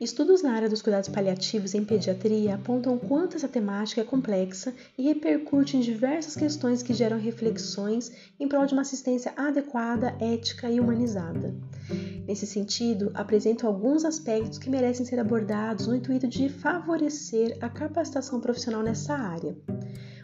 Estudos na área dos cuidados paliativos em pediatria apontam quanto essa temática é complexa e repercute em diversas questões que geram reflexões em prol de uma assistência adequada, ética e humanizada. Nesse sentido, apresento alguns aspectos que merecem ser abordados no intuito de favorecer a capacitação profissional nessa área.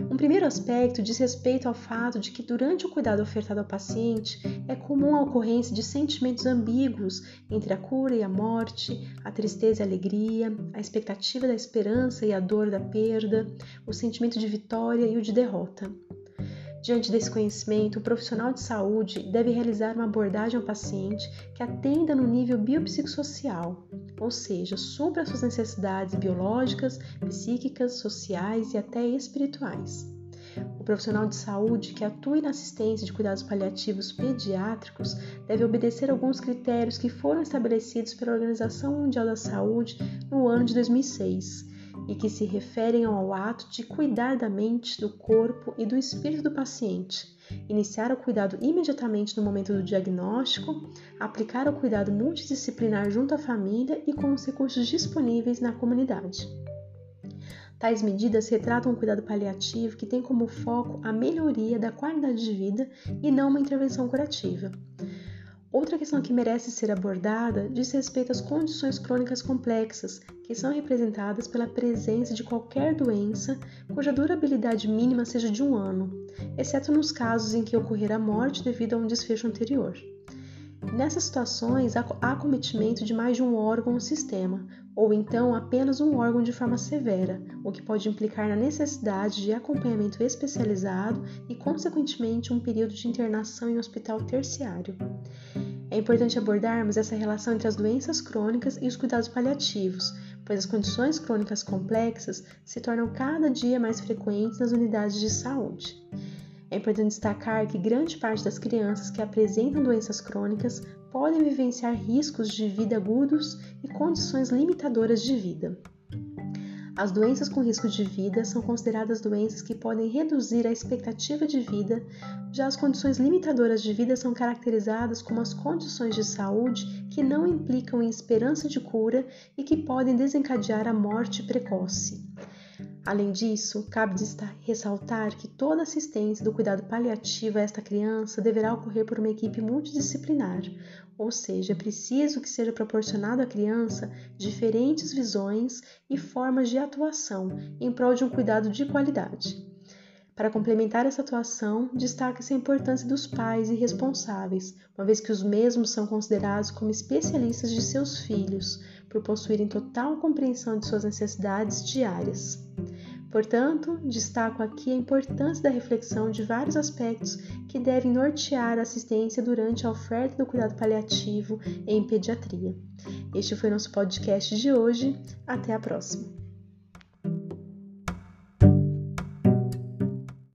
Um primeiro aspecto diz respeito ao fato de que, durante o cuidado ofertado ao paciente, é comum a ocorrência de sentimentos ambíguos entre a cura e a morte, a tristeza e a alegria, a expectativa da esperança e a dor da perda, o sentimento de vitória e o de derrota. Diante desse conhecimento, o profissional de saúde deve realizar uma abordagem ao paciente que atenda no nível biopsicossocial, ou seja, supra suas necessidades biológicas, psíquicas, sociais e até espirituais. O profissional de saúde que atue na assistência de cuidados paliativos pediátricos deve obedecer alguns critérios que foram estabelecidos pela Organização Mundial da Saúde no ano de 2006 e que se referem ao ato de cuidar da mente, do corpo e do espírito do paciente, iniciar o cuidado imediatamente no momento do diagnóstico, aplicar o cuidado multidisciplinar junto à família e com os recursos disponíveis na comunidade. Tais medidas retratam um cuidado paliativo que tem como foco a melhoria da qualidade de vida e não uma intervenção curativa. Outra questão que merece ser abordada diz respeito às condições crônicas complexas, que são representadas pela presença de qualquer doença cuja durabilidade mínima seja de um ano, exceto nos casos em que ocorrer a morte devido a um desfecho anterior. Nessas situações, há acometimento de mais de um órgão ou sistema, ou então apenas um órgão de forma severa, o que pode implicar na necessidade de acompanhamento especializado e, consequentemente, um período de internação em hospital terciário. É importante abordarmos essa relação entre as doenças crônicas e os cuidados paliativos, pois as condições crônicas complexas se tornam cada dia mais frequentes nas unidades de saúde. É importante destacar que grande parte das crianças que apresentam doenças crônicas podem vivenciar riscos de vida agudos e condições limitadoras de vida. As doenças com risco de vida são consideradas doenças que podem reduzir a expectativa de vida, já as condições limitadoras de vida são caracterizadas como as condições de saúde que não implicam em esperança de cura e que podem desencadear a morte precoce. Além disso, cabe ressaltar que toda assistência do cuidado paliativo a esta criança deverá ocorrer por uma equipe multidisciplinar, ou seja, é preciso que seja proporcionado à criança diferentes visões e formas de atuação em prol de um cuidado de qualidade. Para complementar essa atuação, destaca-se a importância dos pais e responsáveis, uma vez que os mesmos são considerados como especialistas de seus filhos, por possuírem total compreensão de suas necessidades diárias. Portanto, destaco aqui a importância da reflexão de vários aspectos que devem nortear a assistência durante a oferta do cuidado paliativo em pediatria. Este foi nosso podcast de hoje. Até a próxima!